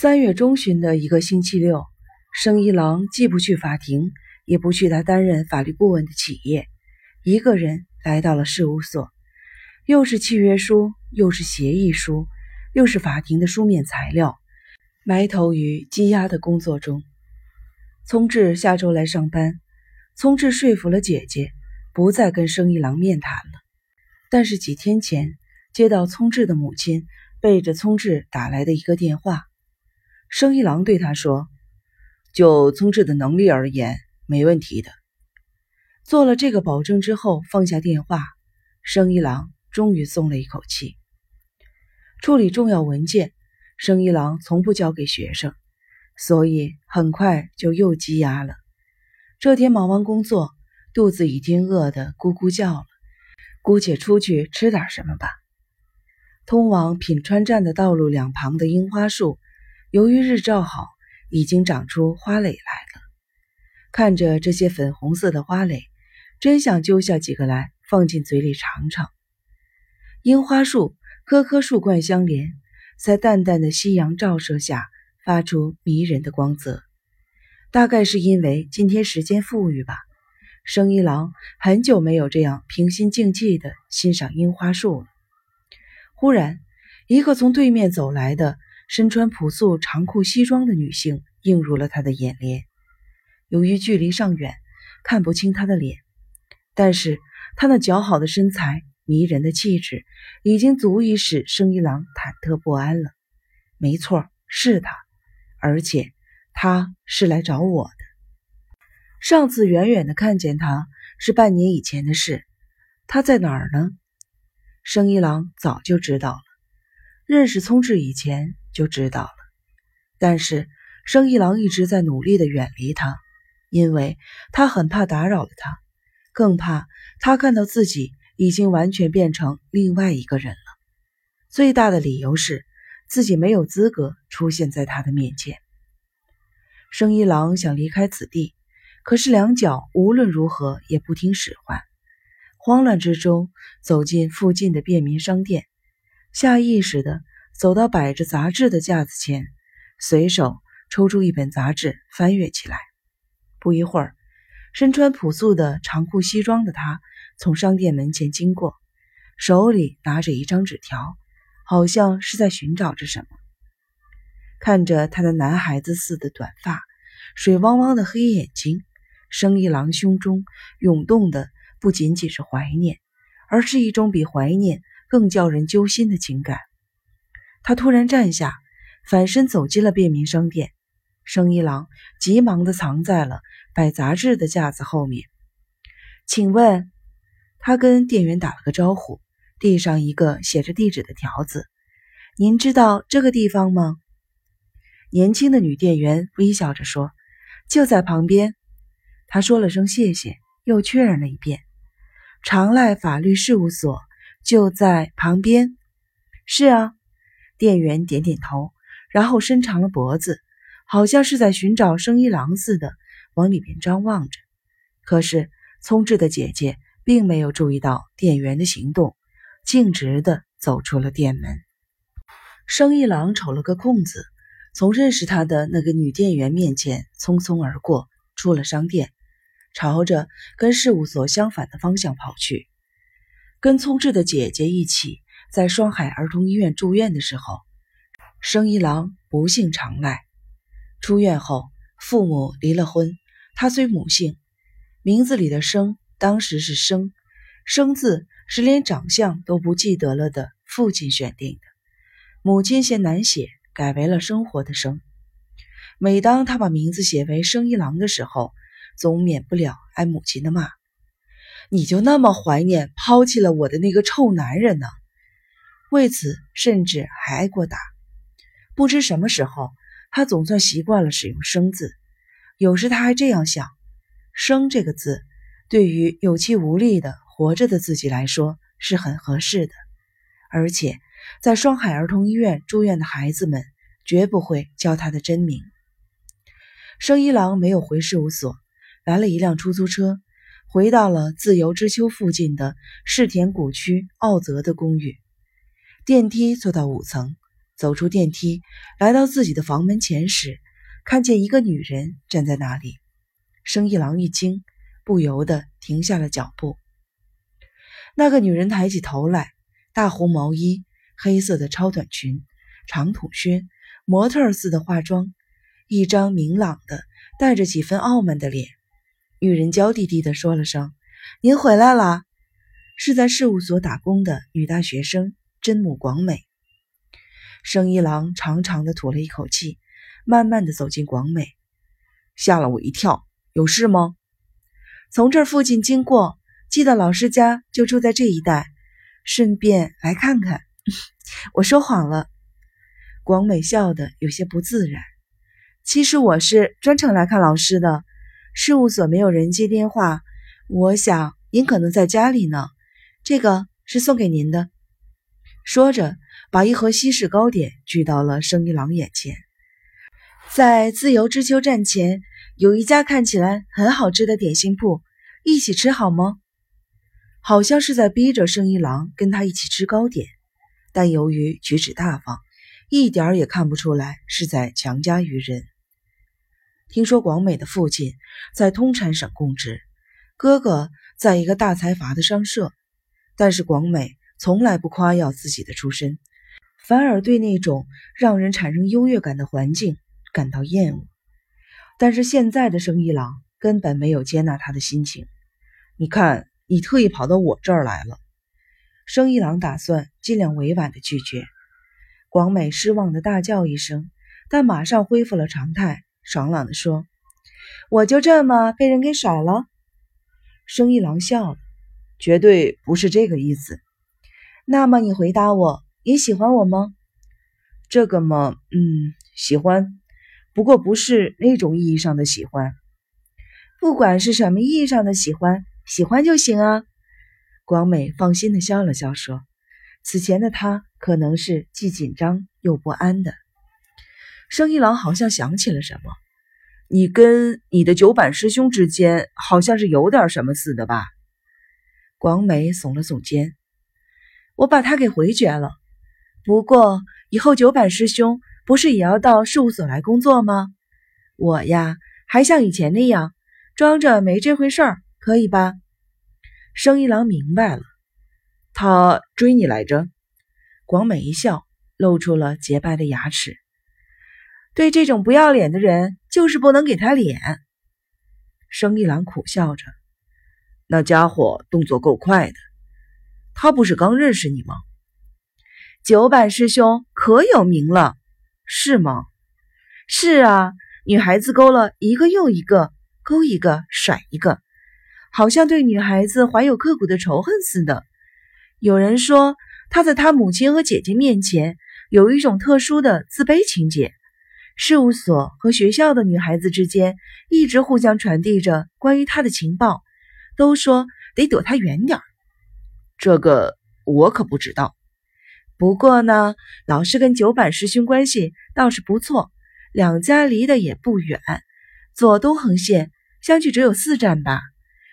三月中旬的一个星期六，生一郎既不去法庭，也不去他担任法律顾问的企业，一个人来到了事务所。又是契约书，又是协议书，又是法庭的书面材料，埋头于积压的工作中。聪智下周来上班，聪智说服了姐姐，不再跟生一郎面谈了。但是几天前，接到聪智的母亲背着聪智打来的一个电话。生一郎对他说：“就聪智的能力而言，没问题的。”做了这个保证之后，放下电话，生一郎终于松了一口气。处理重要文件，生一郎从不交给学生，所以很快就又积压了。这天忙完工作，肚子已经饿得咕咕叫了，姑且出去吃点什么吧。通往品川站的道路两旁的樱花树。由于日照好，已经长出花蕾来了。看着这些粉红色的花蕾，真想揪下几个来放进嘴里尝尝。樱花树棵棵树冠相连，在淡淡的夕阳照射下，发出迷人的光泽。大概是因为今天时间富裕吧，生一郎很久没有这样平心静气地欣赏樱花树了。忽然，一个从对面走来的。身穿朴素长裤西装的女性映入了他的眼帘。由于距离尚远，看不清她的脸，但是她那姣好的身材、迷人的气质，已经足以使生一郎忐忑不安了。没错，是她，而且她是来找我的。上次远远的看见她是半年以前的事。她在哪儿呢？生一郎早就知道了。认识聪智以前。就知道了，但是生一郎一直在努力的远离他，因为他很怕打扰了他，更怕他看到自己已经完全变成另外一个人了。最大的理由是自己没有资格出现在他的面前。生一郎想离开此地，可是两脚无论如何也不听使唤，慌乱之中走进附近的便民商店，下意识的。走到摆着杂志的架子前，随手抽出一本杂志，翻阅起来。不一会儿，身穿朴素的长裤西装的他从商店门前经过，手里拿着一张纸条，好像是在寻找着什么。看着他的男孩子似的短发、水汪汪的黑眼睛，生一郎胸中涌动的不仅仅是怀念，而是一种比怀念更叫人揪心的情感。他突然站下，反身走进了便民商店。生一郎急忙地藏在了摆杂志的架子后面。请问，他跟店员打了个招呼，递上一个写着地址的条子。您知道这个地方吗？年轻的女店员微笑着说：“就在旁边。”他说了声谢谢，又确认了一遍：“长赖法律事务所就在旁边。”是啊。店员点点头，然后伸长了脖子，好像是在寻找生一郎似的，往里面张望着。可是聪智的姐姐并没有注意到店员的行动，径直的走出了店门。生一郎瞅了个空子，从认识他的那个女店员面前匆匆而过，出了商店，朝着跟事务所相反的方向跑去。跟聪智的姐姐一起。在双海儿童医院住院的时候，生一郎不幸长赖。出院后，父母离了婚。他虽母姓，名字里的“生”当时是“生”，“生”字是连长相都不记得了的父亲选定的。母亲嫌难写，改为了“生活”的“生”。每当他把名字写为生一郎的时候，总免不了挨母亲的骂：“你就那么怀念抛弃了我的那个臭男人呢？”为此，甚至还挨过打。不知什么时候，他总算习惯了使用“生”字。有时他还这样想：“生”这个字，对于有气无力的活着的自己来说是很合适的。而且，在双海儿童医院住院的孩子们绝不会叫他的真名。生一郎没有回事务所，来了一辆出租车，回到了自由之丘附近的世田谷区奥泽的公寓。电梯坐到五层，走出电梯，来到自己的房门前时，看见一个女人站在那里。生一郎一惊，不由得停下了脚步。那个女人抬起头来，大红毛衣、黑色的超短裙、长筒靴，模特似的化妆，一张明朗的、带着几分傲慢的脸。女人娇滴滴地说了声：“您回来啦。”是在事务所打工的女大学生真木广美。生一郎长长的吐了一口气，慢慢的走进广美，吓了我一跳。有事吗？从这附近经过，记得老师家就住在这一带，顺便来看看。我说谎了。广美笑得有些不自然。其实我是专程来看老师的。事务所没有人接电话，我想您可能在家里呢。这个是送给您的。说着，把一盒西式糕点举到了生一郎眼前。在自由之丘站前。有一家看起来很好吃的点心铺，一起吃好吗？好像是在逼着生一郎跟他一起吃糕点，但由于举止大方，一点儿也看不出来是在强加于人。听说广美的父亲在通产省供职，哥哥在一个大财阀的商社，但是广美从来不夸耀自己的出身，反而对那种让人产生优越感的环境感到厌恶。但是现在的生一郎根本没有接纳他的心情。你看，你特意跑到我这儿来了。生一郎打算尽量委婉的拒绝。广美失望的大叫一声，但马上恢复了常态，爽朗的说：“我就这么被人给甩了？”生一郎笑了：“绝对不是这个意思。”那么你回答我，你喜欢我吗？这个嘛，嗯，喜欢。不过不是那种意义上的喜欢，不管是什么意义上的喜欢，喜欢就行啊。广美放心的笑了笑，说：“此前的他可能是既紧张又不安的。”生一郎好像想起了什么：“你跟你的九板师兄之间好像是有点什么似的吧？”广美耸了耸肩：“我把他给回绝了。不过以后九板师兄……”不是也要到事务所来工作吗？我呀，还像以前那样装着没这回事儿，可以吧？生一郎明白了，他追你来着。广美一笑，露出了洁白的牙齿。对这种不要脸的人，就是不能给他脸。生一郎苦笑着，那家伙动作够快的。他不是刚认识你吗？九板师兄可有名了。是吗？是啊，女孩子勾了一个又一个，勾一个甩一个，好像对女孩子怀有刻骨的仇恨似的。有人说他在他母亲和姐姐面前有一种特殊的自卑情节。事务所和学校的女孩子之间一直互相传递着关于他的情报，都说得躲他远点儿。这个我可不知道。不过呢，老师跟九板师兄关系倒是不错，两家离得也不远，左东横线相距只有四站吧，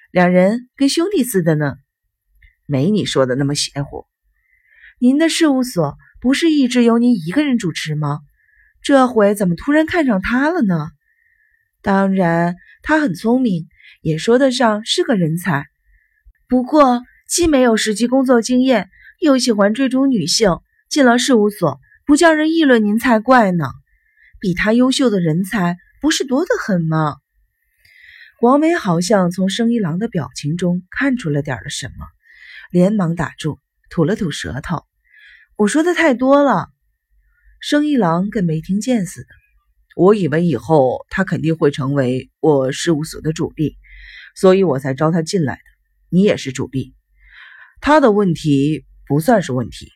两人跟兄弟似的呢，没你说的那么邪乎。您的事务所不是一直由您一个人主持吗？这回怎么突然看上他了呢？当然，他很聪明，也说得上是个人才，不过既没有实际工作经验。又喜欢追逐女性，进了事务所不叫人议论您才怪呢。比他优秀的人才不是多得很吗？广美好像从生一郎的表情中看出了点了什么，连忙打住，吐了吐舌头：“我说的太多了。”生一郎跟没听见似的。我以为以后他肯定会成为我事务所的主力，所以我才招他进来的。你也是主力，他的问题。不算是问题，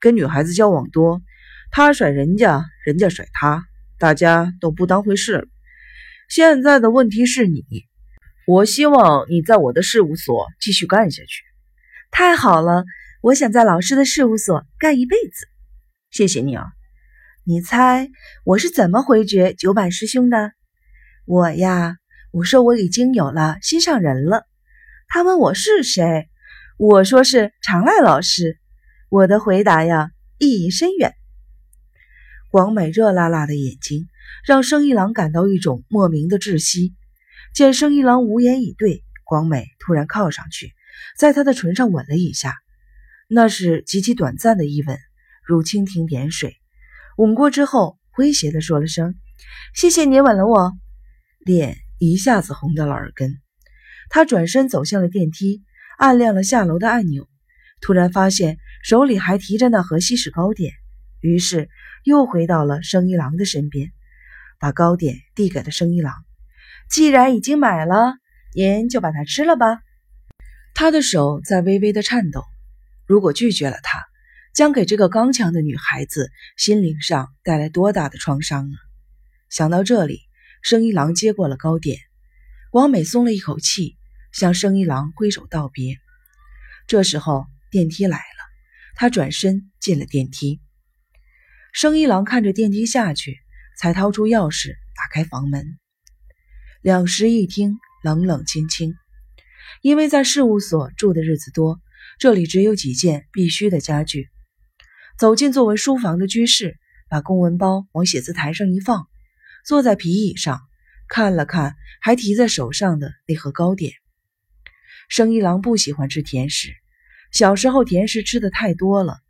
跟女孩子交往多，他甩人家，人家甩他，大家都不当回事了。现在的问题是你，我希望你在我的事务所继续干下去。太好了，我想在老师的事务所干一辈子。谢谢你啊。你猜我是怎么回绝九板师兄的？我呀，我说我已经有了心上人了。他问我是谁。我说是长濑老师，我的回答呀意义深远。广美热辣辣的眼睛让生一郎感到一种莫名的窒息。见生一郎无言以对，广美突然靠上去，在他的唇上吻了一下，那是极其短暂的一吻，如蜻蜓点水。吻过之后，诙谐地说了声：“谢谢你吻了我。”脸一下子红到了耳根。他转身走向了电梯，按亮了下楼的按钮，突然发现手里还提着那盒西式糕点，于是又回到了生一郎的身边，把糕点递给了生一郎。既然已经买了，您就把它吃了吧。他的手在微微的颤抖，如果拒绝了他，将给这个刚强的女孩子心灵上带来多大的创伤啊！想到这里，生一郎接过了糕点。王美松了一口气，向生一郎挥手道别。这时候电梯来了，他转身进了电梯。生一郎看着电梯下去，才掏出钥匙打开房门。两室一厅，冷冷清清。因为在事务所住的日子多，这里只有几件必须的家具。走进作为书房的居室，把公文包往写字台上一放，坐在皮椅上。看了看还提在手上的那盒糕点，生一郎不喜欢吃甜食，小时候甜食吃的太多了，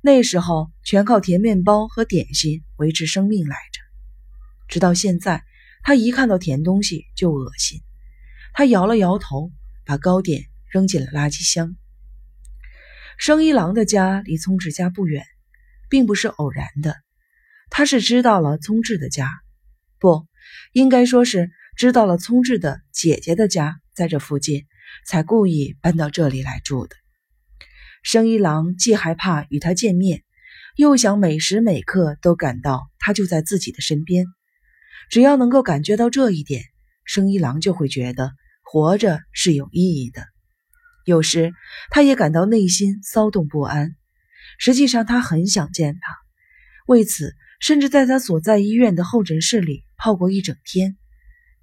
那时候全靠甜面包和点心维持生命来着。直到现在，他一看到甜东西就恶心。他摇了摇头，把糕点扔进了垃圾箱。生一郎的家离聪智家不远，并不是偶然的，他是知道了聪智的家，不。应该说是知道了聪智的姐姐的家在这附近，才故意搬到这里来住的。生一郎既害怕与他见面，又想每时每刻都感到他就在自己的身边。只要能够感觉到这一点，生一郎就会觉得活着是有意义的。有时他也感到内心骚动不安。实际上，他很想见他，为此甚至在他所在医院的候诊室里。泡过一整天，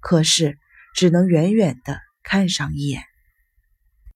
可是只能远远的看上一眼。